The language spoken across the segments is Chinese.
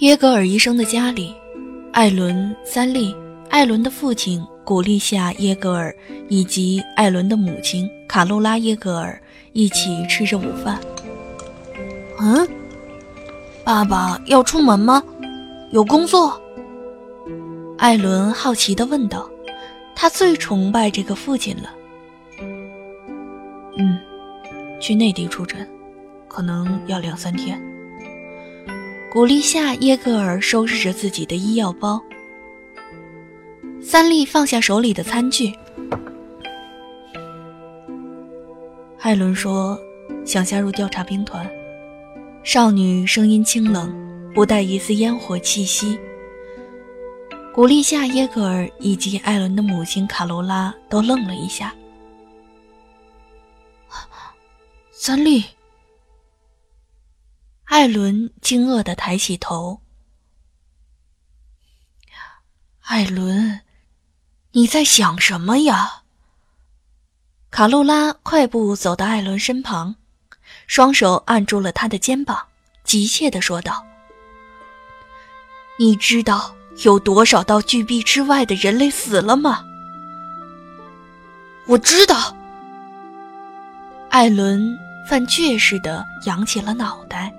耶格尔医生的家里，艾伦、三丽、艾伦的父亲古利夏·耶格尔以及艾伦的母亲卡露拉·耶格尔一起吃着午饭。嗯，爸爸要出门吗？有工作？艾伦好奇地问道。他最崇拜这个父亲了。嗯，去内地出诊，可能要两三天。古丽夏·耶格尔收拾着自己的医药包。三丽放下手里的餐具。艾伦说：“想加入调查兵团。”少女声音清冷，不带一丝烟火气息。古丽夏·耶格尔以及艾伦的母亲卡罗拉都愣了一下。三丽。艾伦惊愕地抬起头。艾伦，你在想什么呀？卡露拉快步走到艾伦身旁，双手按住了他的肩膀，急切地说道：“你知道有多少道巨壁之外的人类死了吗？”我知道。艾伦犯倔似的扬起了脑袋。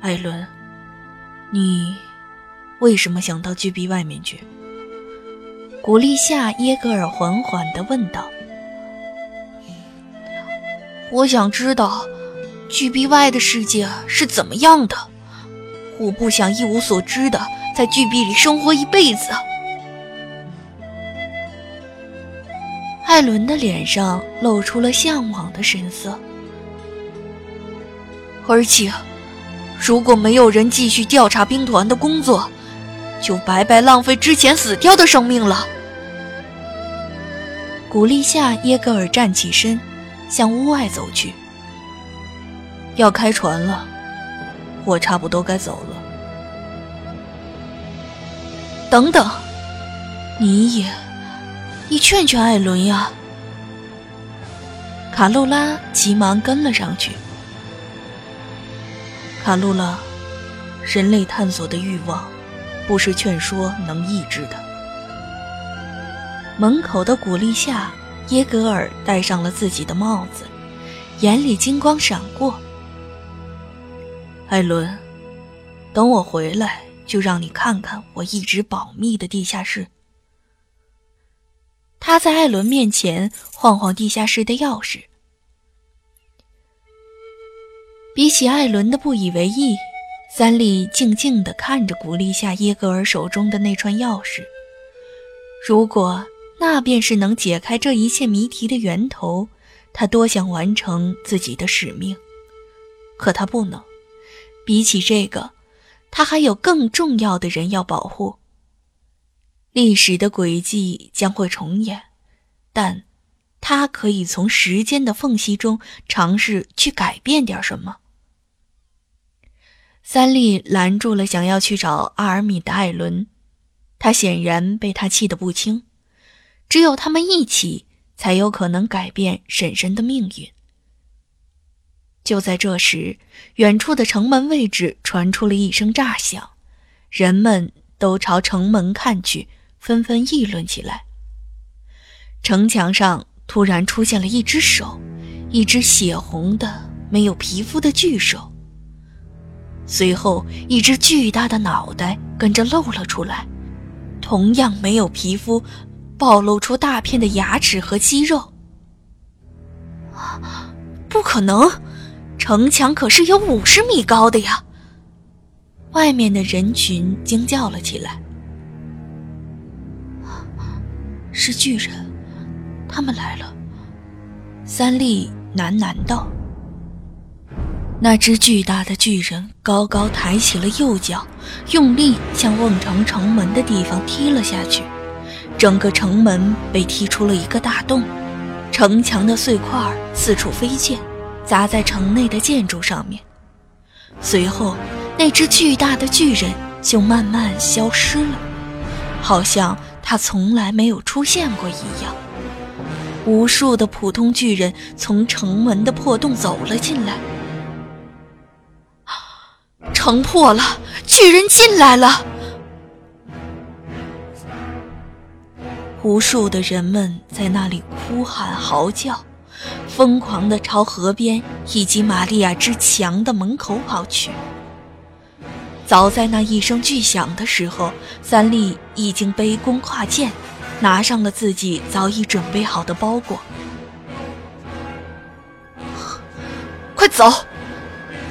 艾伦，你为什么想到巨壁外面去？古丽夏·耶格尔缓缓地问道。我想知道，巨壁外的世界是怎么样的。我不想一无所知的在巨壁里生活一辈子。艾伦的脸上露出了向往的神色，而且。如果没有人继续调查兵团的工作，就白白浪费之前死掉的生命了。古丽夏·耶格尔站起身，向屋外走去。要开船了，我差不多该走了。等等，你也，你劝劝艾伦呀！卡露拉急忙跟了上去。卡露拉，人类探索的欲望，不是劝说能抑制的。门口的鼓励下·耶格尔戴上了自己的帽子，眼里金光闪过。艾伦，等我回来，就让你看看我一直保密的地下室。他在艾伦面前晃晃地下室的钥匙。比起艾伦的不以为意，三笠静静地看着古丽夏耶格尔手中的那串钥匙。如果那便是能解开这一切谜题的源头，他多想完成自己的使命。可他不能。比起这个，他还有更重要的人要保护。历史的轨迹将会重演，但，他可以从时间的缝隙中尝试去改变点什么。三丽拦住了想要去找阿尔米的艾伦，他显然被他气得不轻。只有他们一起，才有可能改变婶婶的命运。就在这时，远处的城门位置传出了一声炸响，人们都朝城门看去，纷纷议论起来。城墙上突然出现了一只手，一只血红的、没有皮肤的巨手。随后，一只巨大的脑袋跟着露了出来，同样没有皮肤，暴露出大片的牙齿和肌肉。不可能，城墙可是有五十米高的呀！外面的人群惊叫了起来。是巨人，他们来了。三笠喃喃道。那只巨大的巨人高高抬起了右脚，用力向瓮城城门的地方踢了下去，整个城门被踢出了一个大洞，城墙的碎块四处飞溅，砸在城内的建筑上面。随后，那只巨大的巨人就慢慢消失了，好像他从来没有出现过一样。无数的普通巨人从城门的破洞走了进来。城破了，巨人进来了。无数的人们在那里哭喊嚎叫，疯狂地朝河边以及玛利亚之墙的门口跑去。早在那一声巨响的时候，三笠已经背弓跨箭，拿上了自己早已准备好的包裹。快走！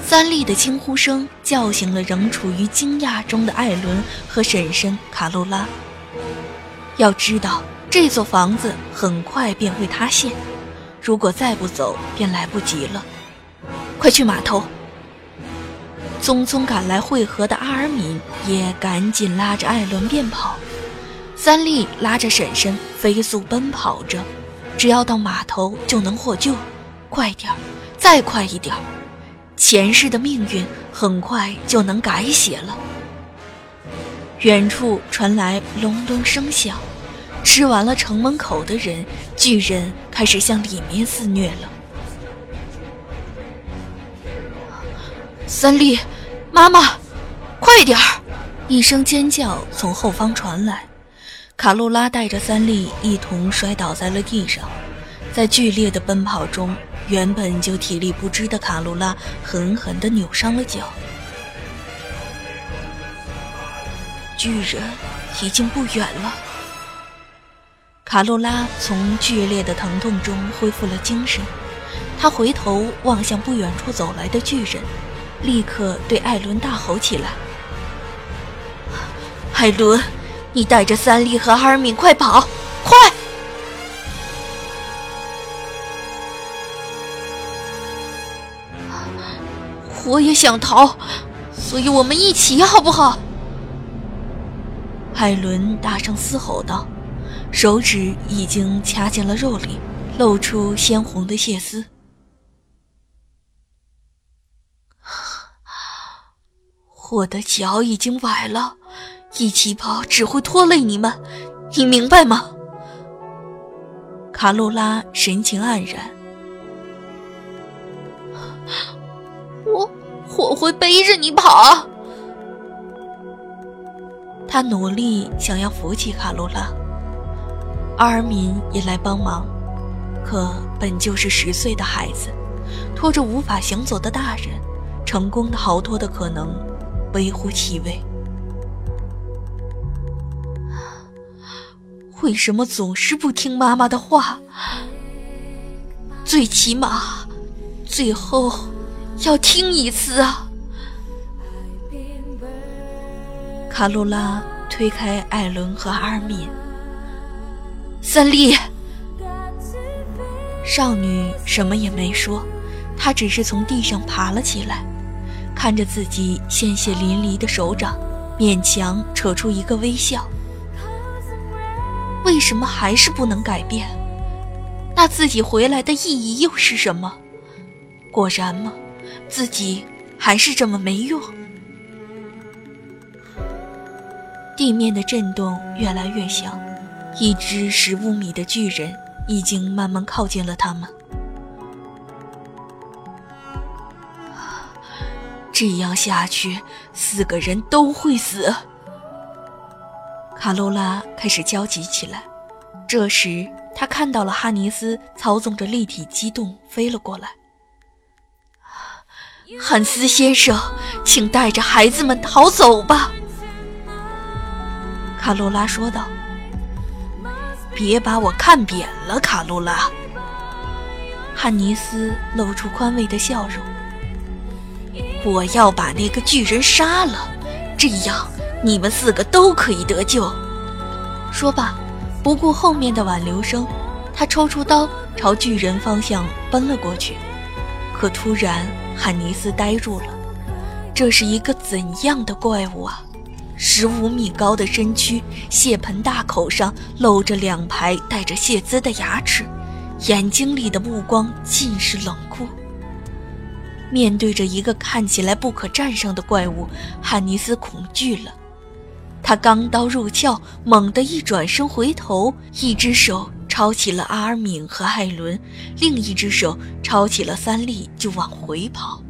三笠的惊呼声叫醒了仍处于惊讶中的艾伦和婶婶卡露拉。要知道，这座房子很快便会塌陷，如果再不走，便来不及了。快去码头！匆匆赶来汇合的阿尔敏也赶紧拉着艾伦便跑。三笠拉着婶婶飞速奔跑着，只要到码头就能获救。快点儿，再快一点儿！前世的命运很快就能改写了。远处传来隆隆声响，吃完了城门口的人，巨人开始向里面肆虐了。三笠，妈妈，快点儿！一声尖叫从后方传来，卡露拉带着三笠一同摔倒在了地上，在剧烈的奔跑中。原本就体力不支的卡露拉狠狠地扭伤了脚。巨人已经不远了。卡露拉从剧烈的疼痛中恢复了精神，她回头望向不远处走来的巨人，立刻对艾伦大吼起来：“艾伦，你带着三笠和阿尔敏快跑，快！”我也想逃，所以我们一起好不好？海伦大声嘶吼道，手指已经掐进了肉里，露出鲜红的血丝。我的脚已经崴了，一起跑只会拖累你们，你明白吗？卡露拉神情黯然。我我会背着你跑。他努力想要扶起卡露拉，阿尔敏也来帮忙，可本就是十岁的孩子，拖着无法行走的大人，成功的逃脱的可能微乎其微。为什么总是不听妈妈的话？最起码，最后。要听一次啊！卡露拉推开艾伦和阿尔敏，三丽少女什么也没说，她只是从地上爬了起来，看着自己鲜血淋漓的手掌，勉强扯出一个微笑。为什么还是不能改变？那自己回来的意义又是什么？果然吗？自己还是这么没用。地面的震动越来越响，一只十五米的巨人已经慢慢靠近了他们。这样下去，四个人都会死。卡罗拉开始焦急起来。这时，他看到了哈尼斯操纵着立体机动飞了过来。汉斯先生，请带着孩子们逃走吧。”卡罗拉说道。“别把我看扁了，卡罗拉。”汉尼斯露出宽慰的笑容。“我要把那个巨人杀了，这样你们四个都可以得救。”说罢，不顾后面的挽留声，他抽出刀朝巨人方向奔了过去。可突然。汉尼斯呆住了。这是一个怎样的怪物啊！十五米高的身躯，血盆大口上露着两排带着血丝的牙齿，眼睛里的目光尽是冷酷。面对着一个看起来不可战胜的怪物，汉尼斯恐惧了。他钢刀入鞘，猛地一转身回头，一只手抄起了阿尔敏和艾伦，另一只手抄起了三笠，就往回跑。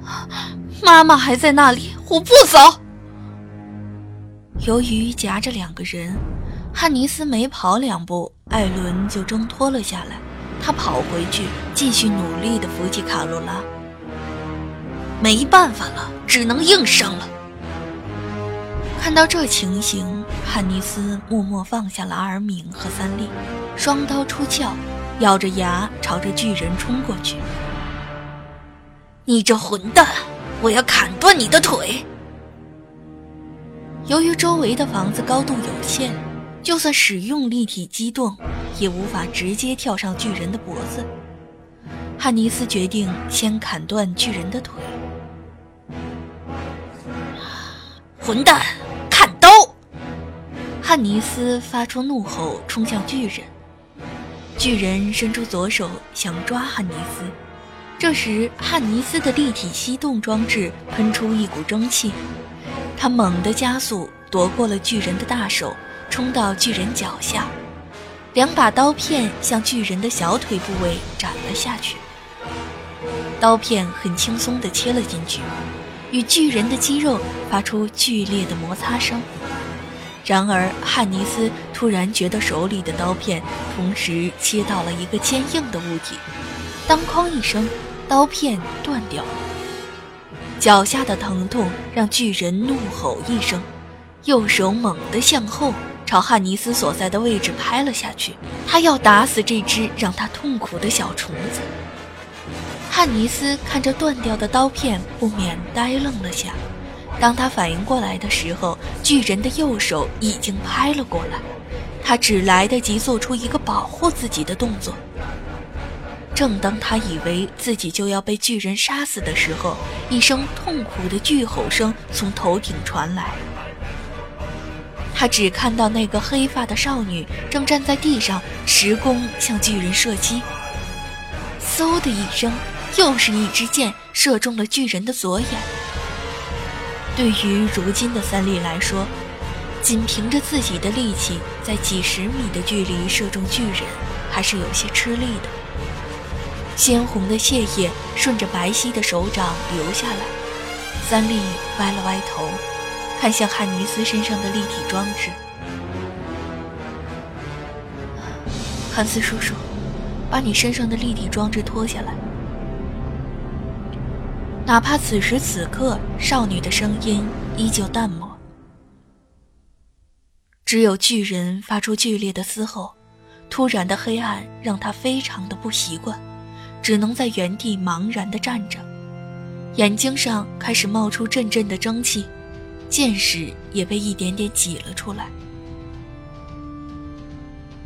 妈妈还在那里，我不走。由于夹着两个人，汉尼斯没跑两步，艾伦就挣脱了下来。他跑回去，继续努力地扶起卡罗拉。没办法了，只能硬上了。看到这情形，汉尼斯默默放下了阿尔敏和三笠，双刀出鞘，咬着牙朝着巨人冲过去。你这混蛋，我要砍断你的腿！由于周围的房子高度有限，就算使用立体机动，也无法直接跳上巨人的脖子。汉尼斯决定先砍断巨人的腿。混蛋，汉尼斯发出怒吼，冲向巨人。巨人伸出左手想抓汉尼斯。这时，汉尼斯的立体吸动装置喷出一股蒸汽，他猛地加速，夺过了巨人的大手，冲到巨人脚下，两把刀片向巨人的小腿部位斩了下去。刀片很轻松地切了进去，与巨人的肌肉发出剧烈的摩擦声。然而，汉尼斯突然觉得手里的刀片同时切到了一个坚硬的物体，当哐一声。刀片断掉了，脚下的疼痛让巨人怒吼一声，右手猛地向后朝汉尼斯所在的位置拍了下去。他要打死这只让他痛苦的小虫子。汉尼斯看着断掉的刀片，不免呆愣了下。当他反应过来的时候，巨人的右手已经拍了过来，他只来得及做出一个保护自己的动作。正当他以为自己就要被巨人杀死的时候，一声痛苦的巨吼声从头顶传来。他只看到那个黑发的少女正站在地上持弓向巨人射击。嗖的一声，又是一支箭射中了巨人的左眼。对于如今的三笠来说，仅凭着自己的力气，在几十米的距离射中巨人，还是有些吃力的。鲜红的血液顺着白皙的手掌流下来，三笠歪了歪头，看向汉尼斯身上的立体装置。汉斯叔叔，把你身上的立体装置脱下来。哪怕此时此刻，少女的声音依旧淡漠，只有巨人发出剧烈的嘶吼。突然的黑暗让他非常的不习惯。只能在原地茫然地站着，眼睛上开始冒出阵阵的蒸汽，见识也被一点点挤了出来。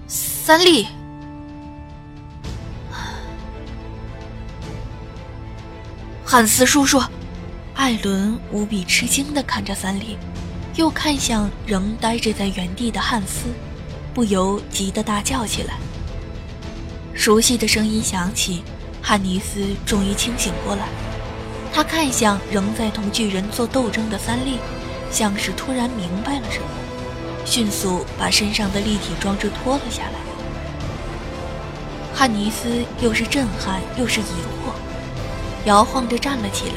三笠，汉斯叔叔，艾伦无比吃惊地看着三笠，又看向仍呆着在原地的汉斯，不由急得大叫起来。熟悉的声音响起。汉尼斯终于清醒过来，他看向仍在同巨人做斗争的三笠，像是突然明白了什么，迅速把身上的立体装置脱了下来。汉尼斯又是震撼又是疑惑，摇晃着站了起来。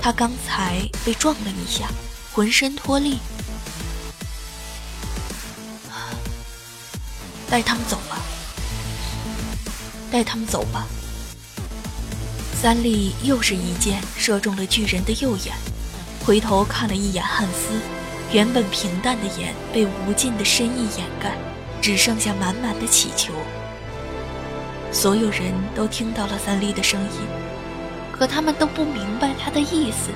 他刚才被撞了一下，浑身脱力。带他们走吧，带他们走吧。三笠又是一箭射中了巨人的右眼，回头看了一眼汉斯，原本平淡的眼被无尽的深意掩盖，只剩下满满的乞求。所有人都听到了三笠的声音，可他们都不明白他的意思，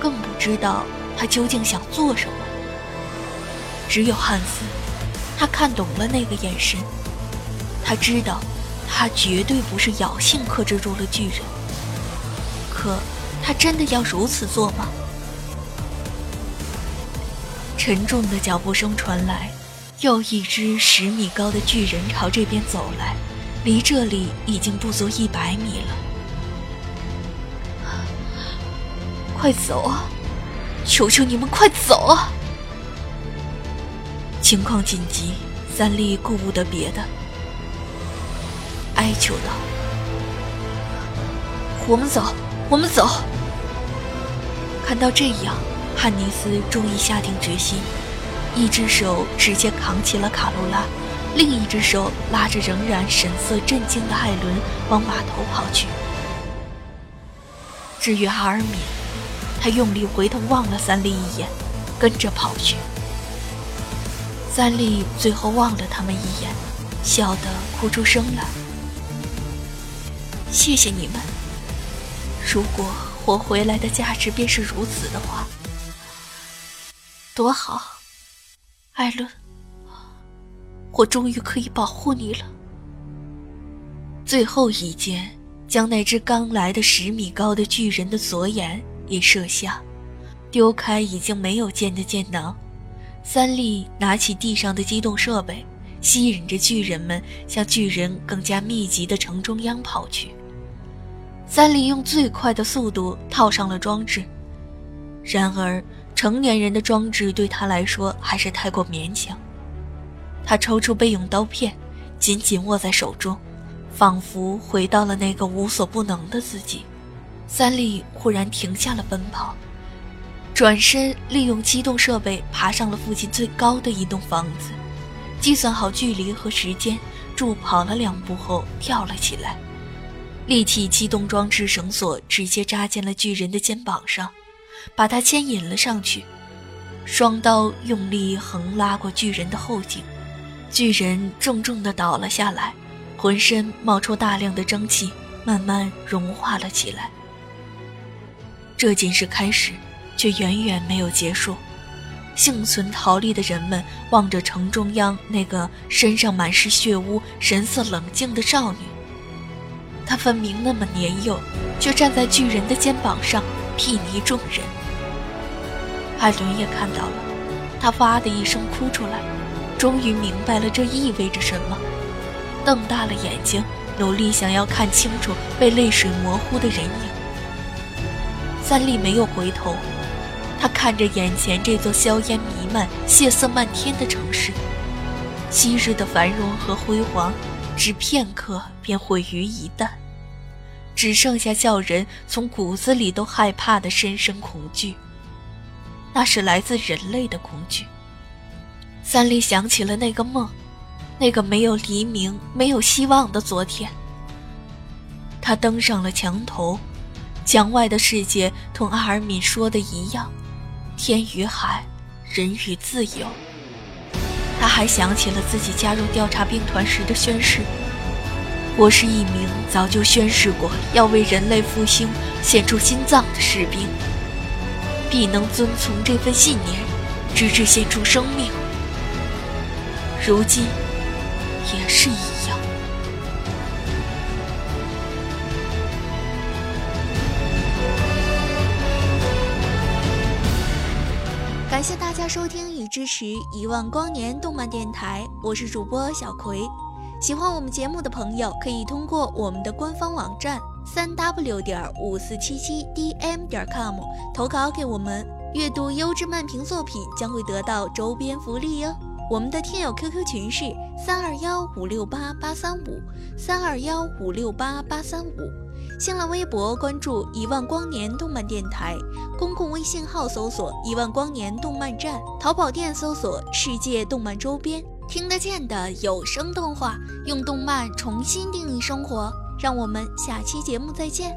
更不知道他究竟想做什么。只有汉斯，他看懂了那个眼神，他知道，他绝对不是咬性克制住了巨人。可，他真的要如此做吗？沉重的脚步声传来，又一只十米高的巨人朝这边走来，离这里已经不足一百米了。快走啊！求求你们快走啊！情况紧急，三丽顾不得别的，哀求道：“我们走，我们走。”看到这样，汉尼斯终于下定决心，一只手直接扛起了卡罗拉，另一只手拉着仍然神色震惊的艾伦往码头跑去。至于阿尔敏，他用力回头望了三丽一眼，跟着跑去。三丽最后望了他们一眼，笑得哭出声来。谢谢你们。如果活回来的价值便是如此的话，多好，艾伦，我终于可以保护你了。最后一箭将那只刚来的十米高的巨人的左眼。也射下，丢开已经没有箭的箭囊。三笠拿起地上的机动设备，吸引着巨人们向巨人更加密集的城中央跑去。三笠用最快的速度套上了装置，然而成年人的装置对他来说还是太过勉强。他抽出备用刀片，紧紧握在手中，仿佛回到了那个无所不能的自己。三笠忽然停下了奔跑，转身利用机动设备爬上了附近最高的一栋房子，计算好距离和时间，助跑了两步后跳了起来，立起机动装置绳索，直接扎进了巨人的肩膀上，把他牵引了上去，双刀用力横拉过巨人的后颈，巨人重重地倒了下来，浑身冒出大量的蒸汽，慢慢融化了起来。这仅是开始，却远远没有结束。幸存逃离的人们望着城中央那个身上满是血污、神色冷静的少女。她分明那么年幼，却站在巨人的肩膀上睥睨众人。艾伦也看到了，他哇的一声哭出来，终于明白了这意味着什么，瞪大了眼睛，努力想要看清楚被泪水模糊的人影。三丽没有回头，他看着眼前这座硝烟弥漫、血色漫天的城市，昔日的繁荣和辉煌，只片刻便毁于一旦，只剩下叫人从骨子里都害怕的深深恐惧。那是来自人类的恐惧。三丽想起了那个梦，那个没有黎明、没有希望的昨天。他登上了墙头。墙外的世界同阿尔敏说的一样，天与海，人与自由。他还想起了自己加入调查兵团时的宣誓：“我是一名早就宣誓过要为人类复兴献出心脏的士兵，必能遵从这份信念，直至献出生命。”如今，也是一样收听与支持一万光年动漫电台，我是主播小葵。喜欢我们节目的朋友，可以通过我们的官方网站三 w 点五四七七 dm 点 com 投稿给我们。阅读优质漫评作品将会得到周边福利哦。我们的听友 QQ 群是三二幺五六八八三五三二幺五六八八三五。新浪微博关注一万光年动漫电台，公共微信号搜索一万光年动漫站，淘宝店搜索世界动漫周边，听得见的有声动画，用动漫重新定义生活。让我们下期节目再见。